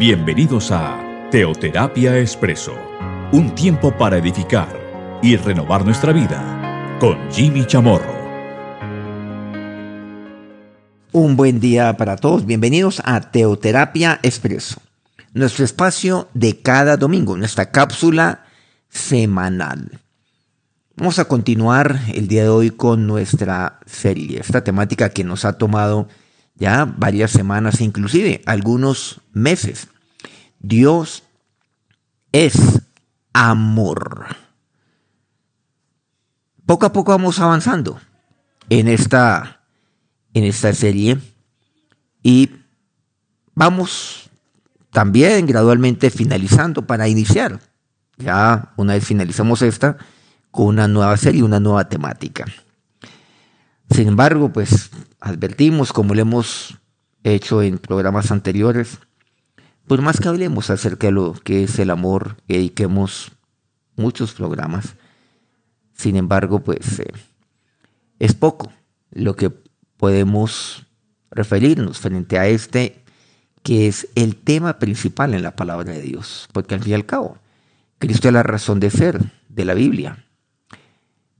Bienvenidos a Teoterapia Expreso, un tiempo para edificar y renovar nuestra vida con Jimmy Chamorro. Un buen día para todos, bienvenidos a Teoterapia Expreso, nuestro espacio de cada domingo, nuestra cápsula semanal. Vamos a continuar el día de hoy con nuestra serie, esta temática que nos ha tomado ya varias semanas, inclusive algunos meses. Dios es amor. Poco a poco vamos avanzando en esta, en esta serie y vamos también gradualmente finalizando para iniciar. Ya una vez finalizamos esta, con una nueva serie, una nueva temática. Sin embargo, pues advertimos, como lo hemos hecho en programas anteriores, por más que hablemos acerca de lo que es el amor, dediquemos muchos programas, sin embargo, pues eh, es poco lo que podemos referirnos frente a este que es el tema principal en la palabra de Dios, porque al fin y al cabo, Cristo es la razón de ser de la Biblia,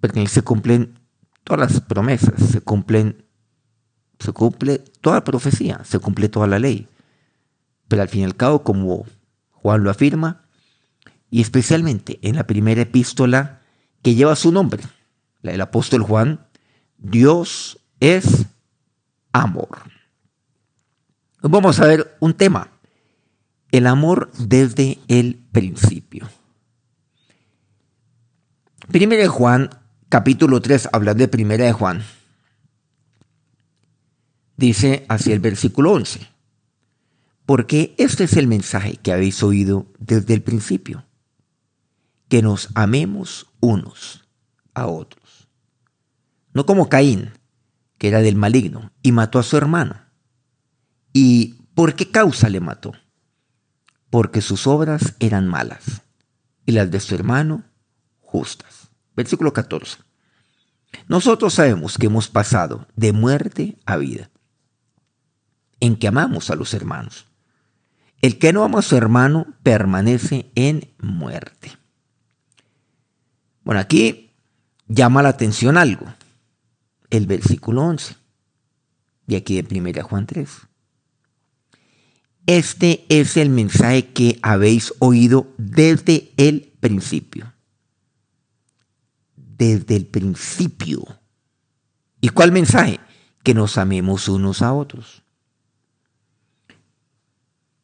porque en él se cumplen todas las promesas, se cumplen, se cumple toda la profecía, se cumple toda la ley. Pero al fin y al cabo, como Juan lo afirma, y especialmente en la primera epístola que lleva su nombre, la del apóstol Juan, Dios es amor. Vamos a ver un tema, el amor desde el principio. Primero Juan capítulo 3, hablando de Primera de Juan, dice así el versículo 11, porque este es el mensaje que habéis oído desde el principio, que nos amemos unos a otros. No como Caín, que era del maligno, y mató a su hermano. ¿Y por qué causa le mató? Porque sus obras eran malas, y las de su hermano justas. Versículo 14. Nosotros sabemos que hemos pasado de muerte a vida, en que amamos a los hermanos. El que no ama a su hermano permanece en muerte. Bueno, aquí llama la atención algo. El versículo 11. Y aquí de 1 Juan 3. Este es el mensaje que habéis oído desde el principio desde el principio. ¿Y cuál mensaje? Que nos amemos unos a otros.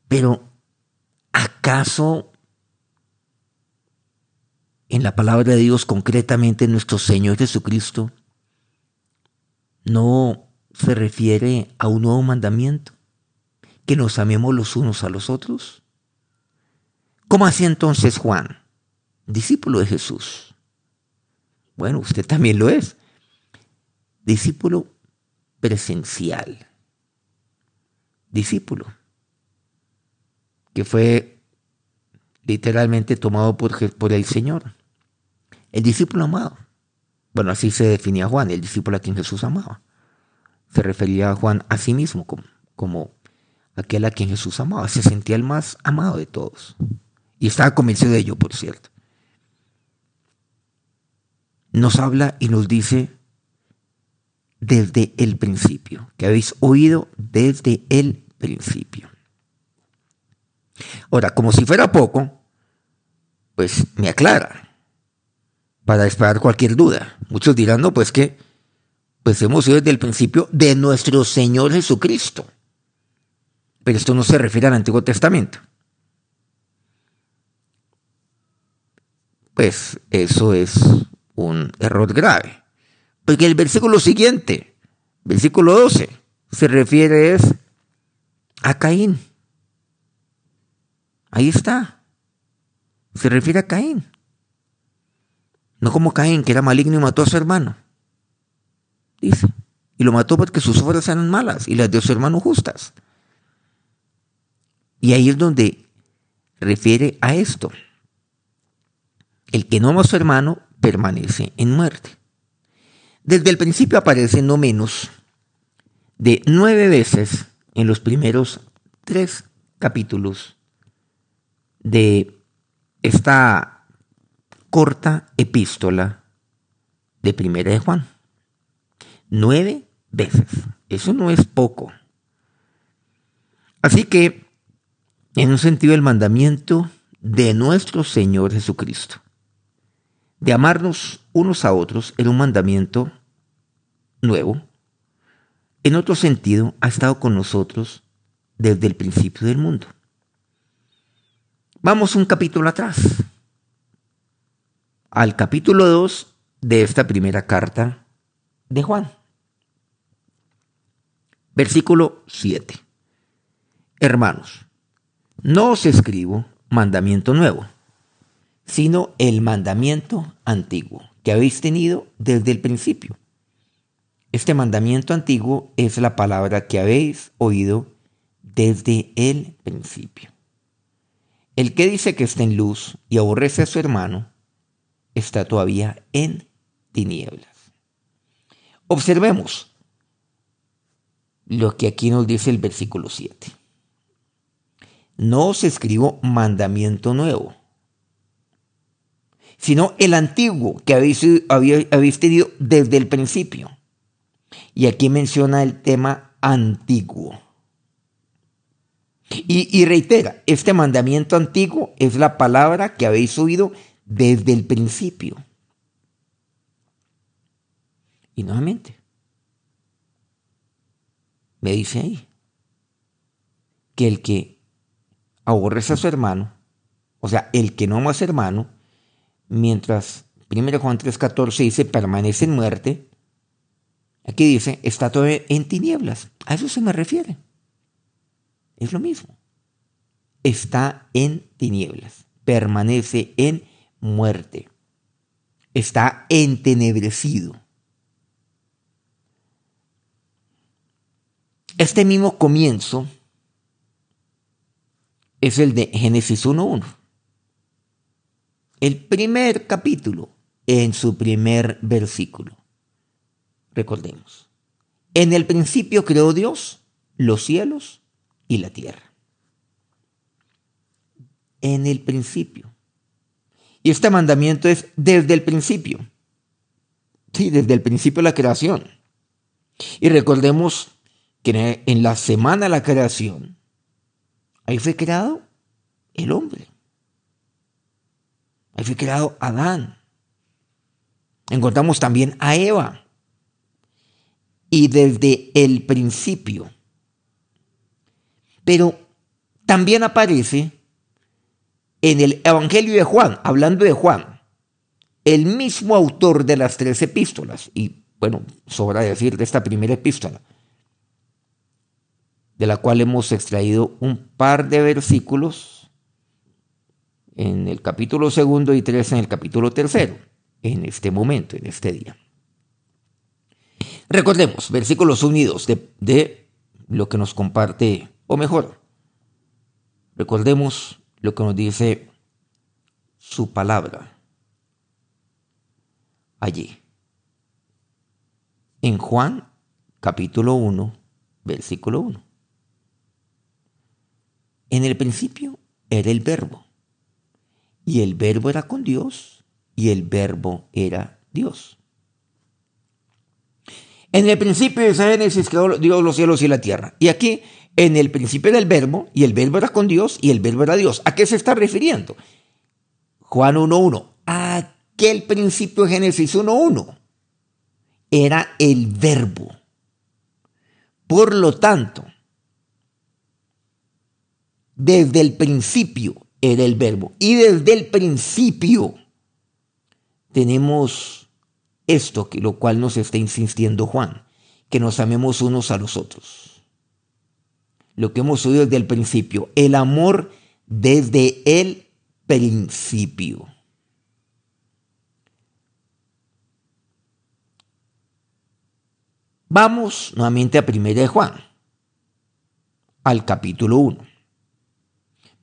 Pero, ¿acaso en la palabra de Dios, concretamente nuestro Señor Jesucristo, no se refiere a un nuevo mandamiento? Que nos amemos los unos a los otros. ¿Cómo hacía entonces Juan, discípulo de Jesús? Bueno, usted también lo es. Discípulo presencial. Discípulo. Que fue literalmente tomado por, por el Señor. El discípulo amado. Bueno, así se definía Juan, el discípulo a quien Jesús amaba. Se refería a Juan a sí mismo como, como aquel a quien Jesús amaba. Se sentía el más amado de todos. Y estaba convencido de ello, por cierto nos habla y nos dice desde el principio, que habéis oído desde el principio. Ahora, como si fuera poco, pues me aclara para despejar cualquier duda. Muchos dirán, no, pues que, pues hemos oído desde el principio de nuestro Señor Jesucristo. Pero esto no se refiere al Antiguo Testamento. Pues eso es un error grave. Porque el versículo siguiente, versículo 12, se refiere a Caín. Ahí está. Se refiere a Caín. No como Caín, que era maligno y mató a su hermano. Dice. Y lo mató porque sus obras eran malas y las de su hermano justas. Y ahí es donde refiere a esto. El que no ama a su hermano permanece en muerte. Desde el principio aparece no menos de nueve veces en los primeros tres capítulos de esta corta epístola de Primera de Juan. Nueve veces. Eso no es poco. Así que, en un sentido, el mandamiento de nuestro Señor Jesucristo, de amarnos unos a otros, era un mandamiento nuevo. En otro sentido, ha estado con nosotros desde el principio del mundo. Vamos un capítulo atrás, al capítulo 2 de esta primera carta de Juan. Versículo 7. Hermanos, no os escribo mandamiento nuevo, sino el mandamiento antiguo que habéis tenido desde el principio. Este mandamiento antiguo es la palabra que habéis oído desde el principio. El que dice que está en luz y aborrece a su hermano, está todavía en tinieblas. Observemos lo que aquí nos dice el versículo 7. No os escribo mandamiento nuevo, sino el antiguo que habéis, habéis tenido desde el principio. Y aquí menciona el tema antiguo. Y, reitera, este mandamiento antiguo es la palabra que habéis oído desde el principio. Y nuevamente, me dice ahí que el que aborrece a su hermano, o sea, el que no ama a su hermano, mientras 1 Juan 3:14 dice permanece en muerte, aquí dice está todo en tinieblas. A eso se me refiere. Es lo mismo. Está en tinieblas, permanece en muerte, está entenebrecido. Este mismo comienzo es el de Génesis 1.1. El primer capítulo en su primer versículo. Recordemos. En el principio creó Dios los cielos y la tierra. En el principio. Y este mandamiento es desde el principio. Sí, desde el principio de la creación. Y recordemos que en la semana de la creación, ahí fue creado el hombre. Ahí fue creado Adán. Encontramos también a Eva. Y desde el principio pero también aparece en el Evangelio de Juan, hablando de Juan, el mismo autor de las tres epístolas, y bueno, sobra decir de esta primera epístola, de la cual hemos extraído un par de versículos en el capítulo segundo y tres en el capítulo tercero, en este momento, en este día. Recordemos, versículos unidos de, de lo que nos comparte o mejor, recordemos lo que nos dice su palabra allí. En Juan capítulo 1, versículo 1. En el principio era el verbo, y el verbo era con Dios, y el verbo era Dios. En el principio de Génesis creó Dios los cielos y la tierra. Y aquí en el principio del verbo, y el verbo era con Dios, y el verbo era Dios. ¿A qué se está refiriendo? Juan 1.1. Aquel principio de Génesis 1.1 era el verbo. Por lo tanto, desde el principio era el verbo. Y desde el principio tenemos esto, que lo cual nos está insistiendo Juan, que nos amemos unos a los otros lo que hemos oído desde el principio, el amor desde el principio. Vamos nuevamente a 1 de Juan, al capítulo 1,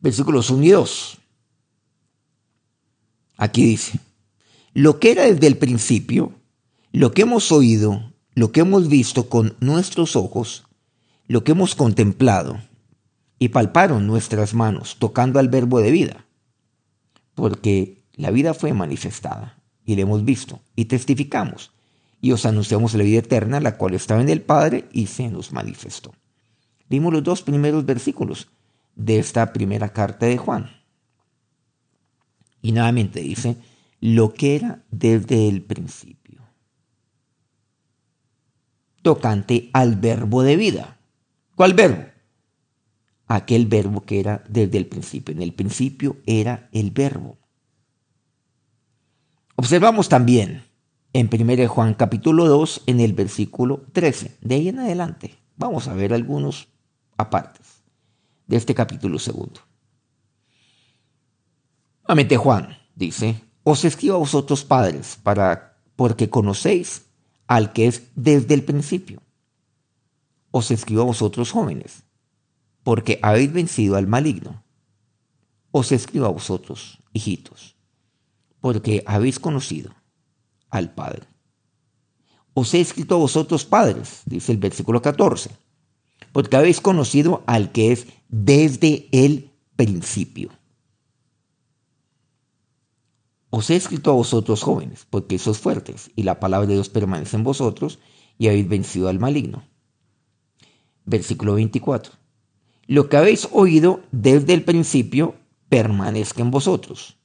versículos 1 y 2. Aquí dice, lo que era desde el principio, lo que hemos oído, lo que hemos visto con nuestros ojos, lo que hemos contemplado y palparon nuestras manos tocando al verbo de vida. porque la vida fue manifestada y la hemos visto y testificamos y os anunciamos la vida eterna, la cual estaba en el Padre y se nos manifestó. Dimos los dos primeros versículos de esta primera carta de Juan. Y nuevamente dice, lo que era desde el principio. Tocante al verbo de vida. ¿Cuál verbo? Aquel verbo que era desde el principio. En el principio era el verbo. Observamos también en 1 Juan capítulo 2 en el versículo 13. De ahí en adelante vamos a ver algunos apartes este capítulo segundo. Nuevamente Juan dice, os escribo a vosotros padres para porque conocéis al que es desde el principio. Os escribo a vosotros jóvenes porque habéis vencido al maligno. Os escribo a vosotros, hijitos, porque habéis conocido al Padre. Os he escrito a vosotros padres, dice el versículo 14, porque habéis conocido al que es desde el principio. Os he escrito a vosotros jóvenes, porque sois fuertes, y la palabra de Dios permanece en vosotros, y habéis vencido al maligno. Versículo 24. Lo que habéis oído desde el principio permanezca en vosotros.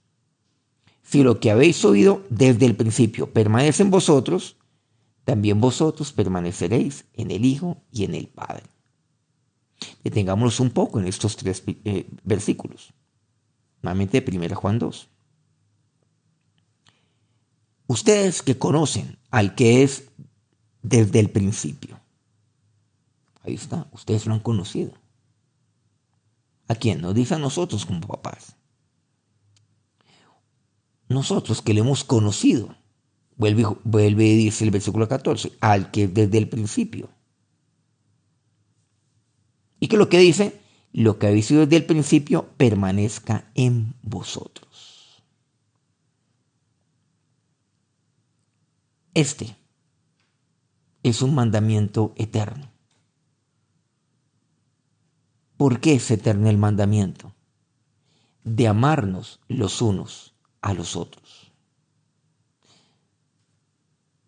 Si lo que habéis oído desde el principio permanece en vosotros, también vosotros permaneceréis en el Hijo y en el Padre. Detengámonos un poco en estos tres eh, versículos. Nuevamente de 1 Juan 2. Ustedes que conocen al que es desde el principio. Ahí está, ustedes lo han conocido. ¿A quién? Nos dice a nosotros como papás nosotros que le hemos conocido, vuelve, vuelve y dice el versículo 14, al que desde el principio. Y que lo que dice, lo que habéis sido desde el principio permanezca en vosotros. Este es un mandamiento eterno. ¿Por qué es eterno el mandamiento? De amarnos los unos a los otros.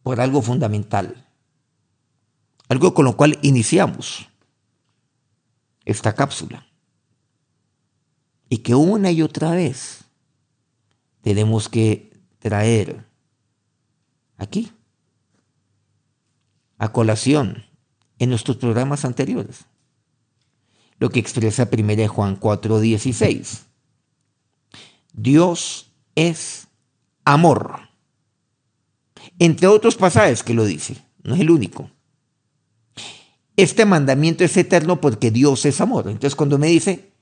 Por algo fundamental. Algo con lo cual iniciamos esta cápsula. Y que una y otra vez tenemos que traer aquí a colación en nuestros programas anteriores. Lo que expresa 1 Juan 4:16. Dios es amor. Entre otros pasajes que lo dice, no es el único. Este mandamiento es eterno porque Dios es amor. Entonces cuando me dice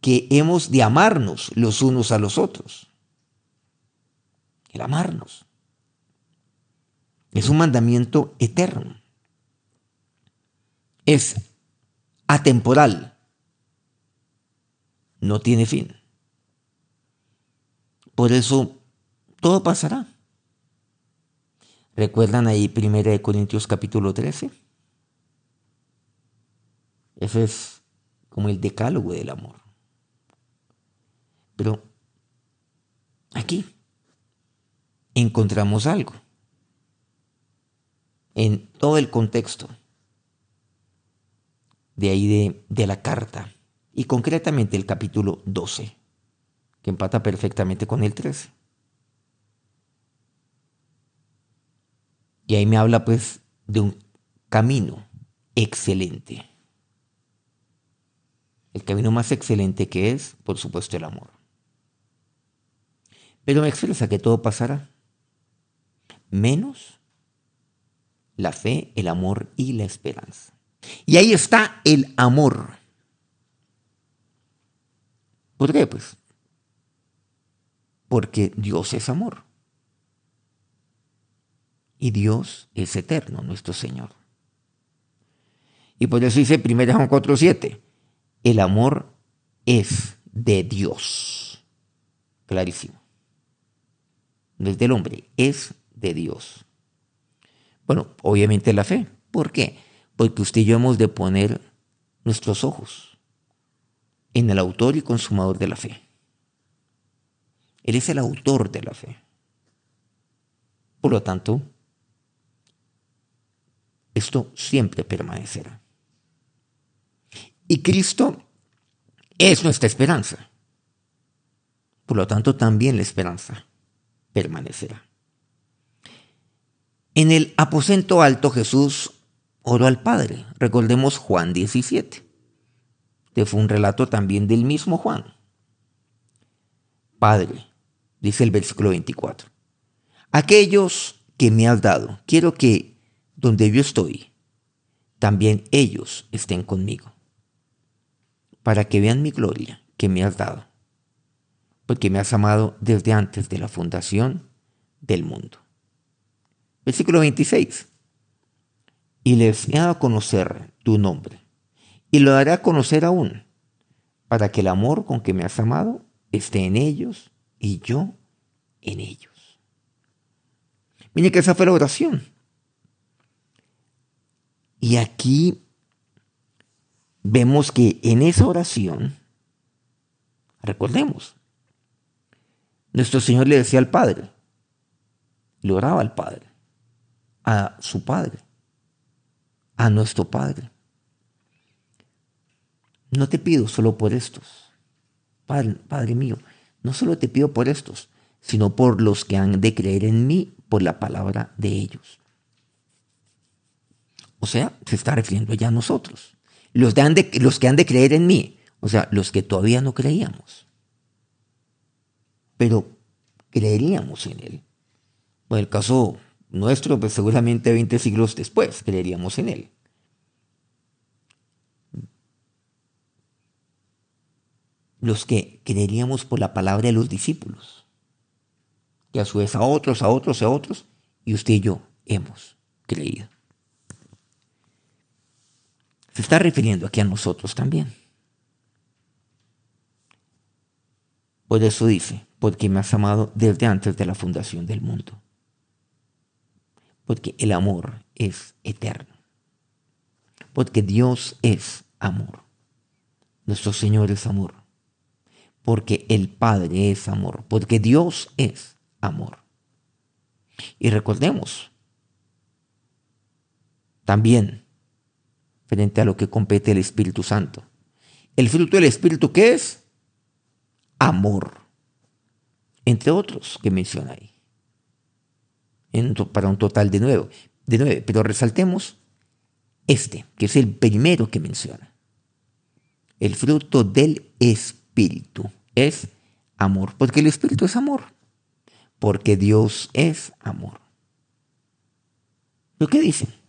que hemos de amarnos los unos a los otros, el amarnos, es un mandamiento eterno. Es atemporal. No tiene fin. Por eso todo pasará. ¿Recuerdan ahí 1 Corintios capítulo 13? Ese es como el decálogo del amor. Pero aquí encontramos algo en todo el contexto de ahí de, de la carta y concretamente el capítulo 12 que empata perfectamente con el 13. Y ahí me habla pues de un camino excelente. El camino más excelente que es, por supuesto, el amor. Pero me expresa que todo pasará, menos la fe, el amor y la esperanza. Y ahí está el amor. ¿Por qué? Pues porque Dios es amor. Y Dios es eterno, nuestro Señor. Y por eso dice 1 Juan 4:7, el amor es de Dios. Clarísimo. No es del hombre, es de Dios. Bueno, obviamente la fe. ¿Por qué? Porque usted y yo hemos de poner nuestros ojos en el autor y consumador de la fe Él es el autor de la fe. Por lo tanto, esto siempre permanecerá. Y Cristo es nuestra esperanza. Por lo tanto, también la esperanza permanecerá. En el aposento alto Jesús oró al Padre. Recordemos Juan 17. Que fue un relato también del mismo Juan. Padre, dice el versículo 24. Aquellos que me has dado, quiero que donde yo estoy, también ellos estén conmigo, para que vean mi gloria que me has dado, porque me has amado desde antes de la fundación del mundo. Versículo 26. Y les he dado a conocer tu nombre, y lo daré a conocer aún, para que el amor con que me has amado esté en ellos y yo en ellos. Miren que esa fue la oración. Y aquí vemos que en esa oración, recordemos, nuestro Señor le decía al Padre, le oraba al Padre, a su Padre, a nuestro Padre. No te pido solo por estos. Padre, Padre mío, no solo te pido por estos, sino por los que han de creer en mí por la palabra de ellos. O sea, se está refiriendo ya a nosotros. Los, de, los que han de creer en mí, o sea, los que todavía no creíamos. Pero creeríamos en Él. En el caso nuestro, pues seguramente 20 siglos después creeríamos en Él. Los que creeríamos por la palabra de los discípulos. Que a su vez a otros, a otros, a otros, y usted y yo hemos creído. Se está refiriendo aquí a nosotros también. Por eso dice, porque me has amado desde antes de la fundación del mundo. Porque el amor es eterno. Porque Dios es amor. Nuestro Señor es amor. Porque el Padre es amor. Porque Dios es amor. Y recordemos también frente a lo que compete el Espíritu Santo. El fruto del Espíritu, ¿qué es? Amor. Entre otros que menciona ahí. para un total de nueve, de nueve. Pero resaltemos este, que es el primero que menciona. El fruto del Espíritu es amor, porque el Espíritu es amor, porque Dios es amor. ¿Lo que dicen?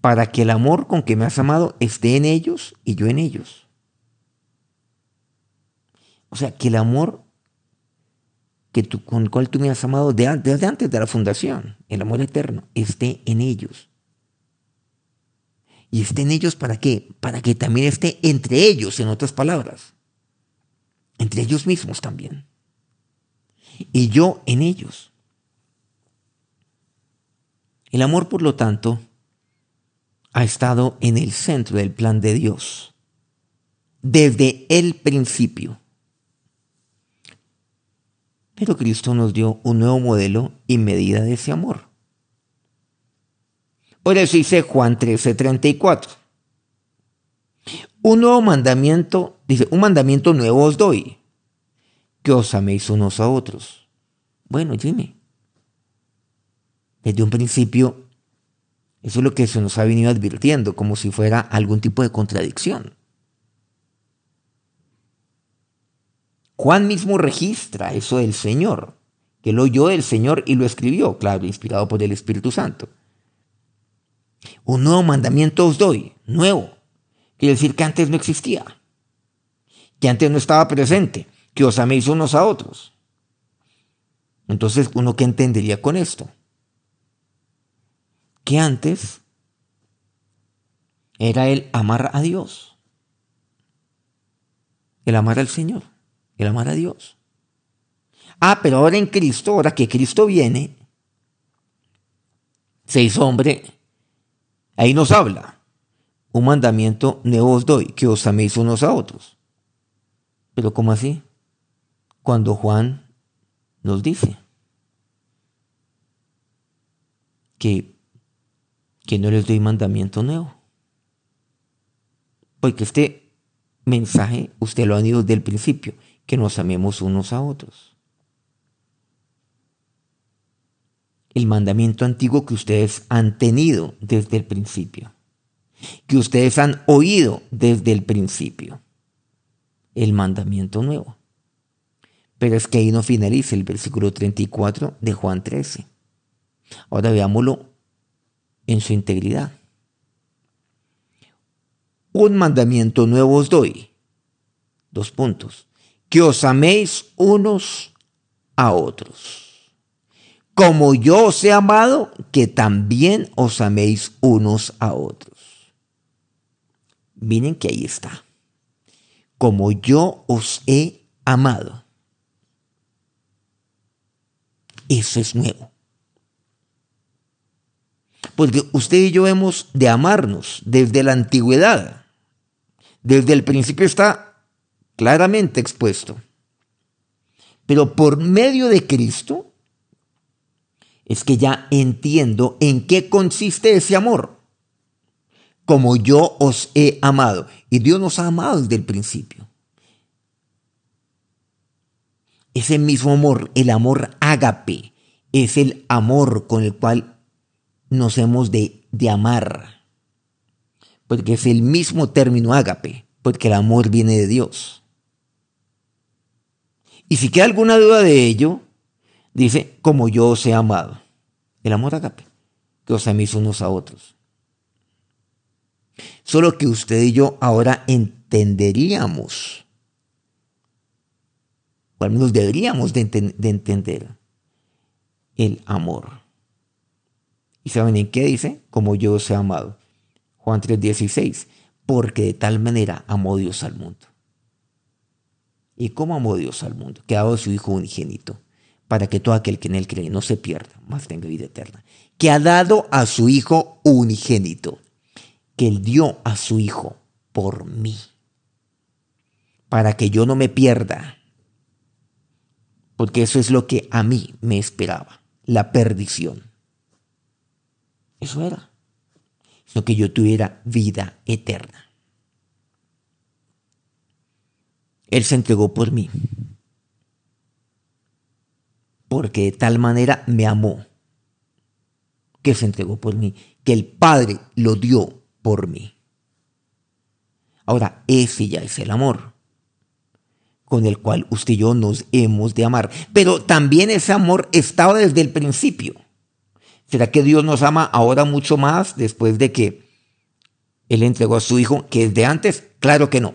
Para que el amor con que me has amado esté en ellos y yo en ellos. O sea, que el amor que tú, con el cual tú me has amado desde antes de la fundación, el amor eterno, esté en ellos. ¿Y esté en ellos para qué? Para que también esté entre ellos, en otras palabras. Entre ellos mismos también. Y yo en ellos. El amor, por lo tanto, ha estado en el centro del plan de Dios desde el principio. Pero Cristo nos dio un nuevo modelo y medida de ese amor. Por eso dice Juan 13:34. Un nuevo mandamiento, dice, un mandamiento nuevo os doy, que os améis unos a otros. Bueno, Jimmy, desde un principio eso es lo que se nos ha venido advirtiendo, como si fuera algún tipo de contradicción. Juan mismo registra eso del Señor, que lo oyó del Señor y lo escribió, claro, inspirado por el Espíritu Santo. Un nuevo mandamiento os doy, nuevo. Quiere decir que antes no existía, que antes no estaba presente, que os améis unos a otros. Entonces, ¿uno qué entendería con esto? Que antes era el amar a Dios, el amar al Señor, el amar a Dios. Ah, pero ahora en Cristo, ahora que Cristo viene, se hizo hombre, ahí nos habla. Un mandamiento nuevo os doy, que os améis unos a otros. Pero ¿cómo así? cuando Juan nos dice que, que no les doy mandamiento nuevo. Porque este mensaje usted lo ha ido desde el principio, que nos amemos unos a otros. El mandamiento antiguo que ustedes han tenido desde el principio, que ustedes han oído desde el principio. El mandamiento nuevo. Pero es que ahí no finaliza el versículo 34 de Juan 13. Ahora veámoslo en su integridad. Un mandamiento nuevo os doy. Dos puntos. Que os améis unos a otros. Como yo os he amado, que también os améis unos a otros. Miren que ahí está. Como yo os he amado. Eso es nuevo. Porque usted y yo hemos de amarnos desde la antigüedad. Desde el principio está claramente expuesto. Pero por medio de Cristo es que ya entiendo en qué consiste ese amor. Como yo os he amado. Y Dios nos ha amado desde el principio. Ese mismo amor, el amor ágape, es el amor con el cual nos hemos de, de amar. Porque es el mismo término ágape, porque el amor viene de Dios. Y si queda alguna duda de ello, dice, como yo os he amado. El amor ágape, que os améis unos a otros. Solo que usted y yo ahora entenderíamos o al menos deberíamos de, entender el amor. ¿Y saben en qué dice? Como yo os he amado. Juan 3:16, porque de tal manera amó Dios al mundo. ¿Y cómo amó Dios al mundo? Que ha dado a su Hijo unigénito, para que todo aquel que en él cree no se pierda, mas tenga vida eterna. Que ha dado a su Hijo unigénito, que él dio a su Hijo por mí, para que yo no me pierda, porque eso es lo que a mí me esperaba, la perdición. Eso era, sino que yo tuviera vida eterna. Él se entregó por mí, porque de tal manera me amó, que se entregó por mí, que el Padre lo dio por mí. Ahora, ese ya es el amor con el cual usted y yo nos hemos de amar. Pero también ese amor estaba desde el principio. ¿Será que Dios nos ama ahora mucho más después de que Él entregó a su Hijo, que es de antes? Claro que no,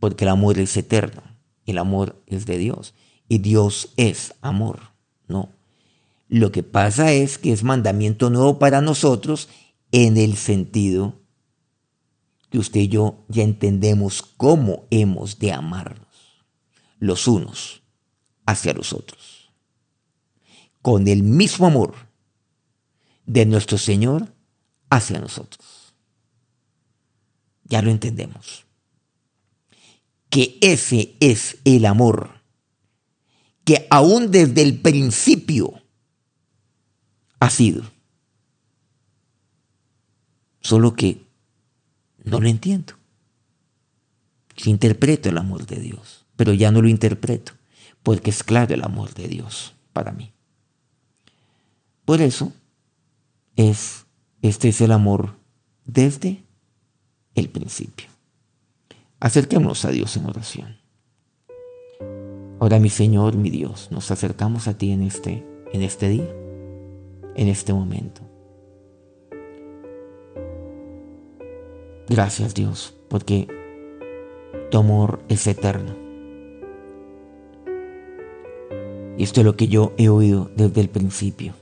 porque el amor es eterno, el amor es de Dios y Dios es amor, no. Lo que pasa es que es mandamiento nuevo para nosotros en el sentido que usted y yo ya entendemos cómo hemos de amarnos los unos hacia los otros. Con el mismo amor de nuestro Señor hacia nosotros. Ya lo entendemos. Que ese es el amor que aún desde el principio ha sido. Solo que no lo entiendo. Yo interpreto el amor de Dios pero ya no lo interpreto, porque es claro el amor de Dios para mí. Por eso, es, este es el amor desde el principio. Acerquémonos a Dios en oración. Ahora mi Señor, mi Dios, nos acercamos a ti en este, en este día, en este momento. Gracias Dios, porque tu amor es eterno Y esto es lo que yo he oído desde el principio.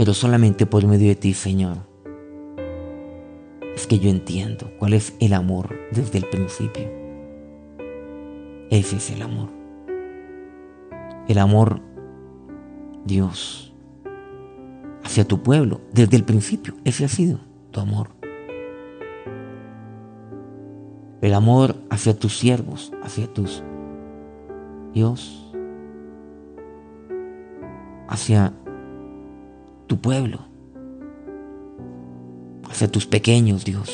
Pero solamente por medio de ti, Señor, es que yo entiendo cuál es el amor desde el principio. Ese es el amor. El amor, Dios, hacia tu pueblo, desde el principio. Ese ha sido tu amor. el amor hacia tus siervos, hacia tus Dios, hacia tu pueblo, hacia tus pequeños, Dios.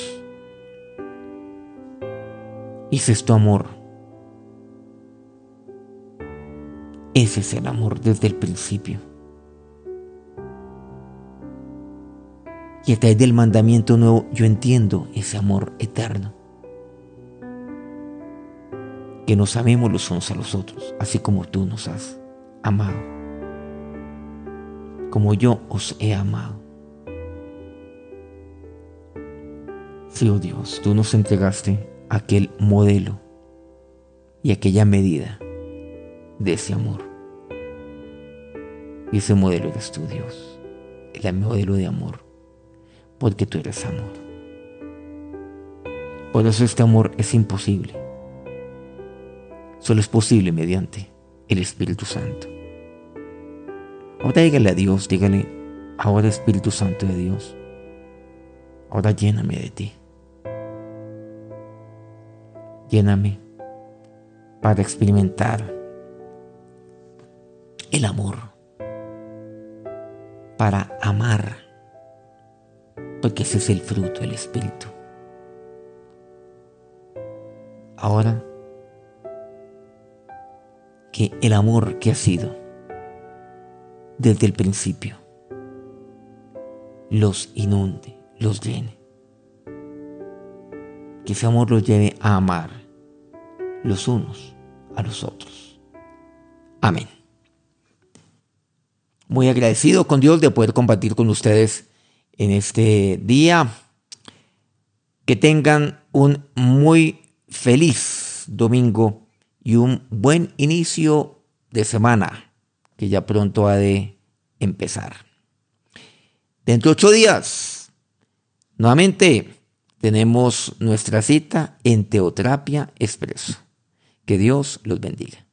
Ese es tu amor. Ese es el amor desde el principio. Y a través del mandamiento nuevo yo entiendo ese amor eterno. Que nos amemos los unos a los otros, así como tú nos has amado. Como yo os he amado. Sí, oh Dios, tú nos entregaste aquel modelo y aquella medida de ese amor. Y ese modelo eres tú, Dios. El modelo de amor porque tú eres amor. Por eso este amor es imposible. Solo es posible mediante el Espíritu Santo. Ahora dígale a Dios, dígale, ahora Espíritu Santo de Dios, ahora lléname de ti. Lléname para experimentar el amor, para amar porque ese es el fruto del Espíritu. Ahora, que el amor que ha sido desde el principio los inunde, los llene. Que ese amor los lleve a amar los unos a los otros. Amén. Muy agradecido con Dios de poder compartir con ustedes en este día. Que tengan un muy feliz domingo y un buen inicio de semana que ya pronto ha de empezar. Dentro de ocho días, nuevamente tenemos nuestra cita en Teoterapia Expreso. Que Dios los bendiga.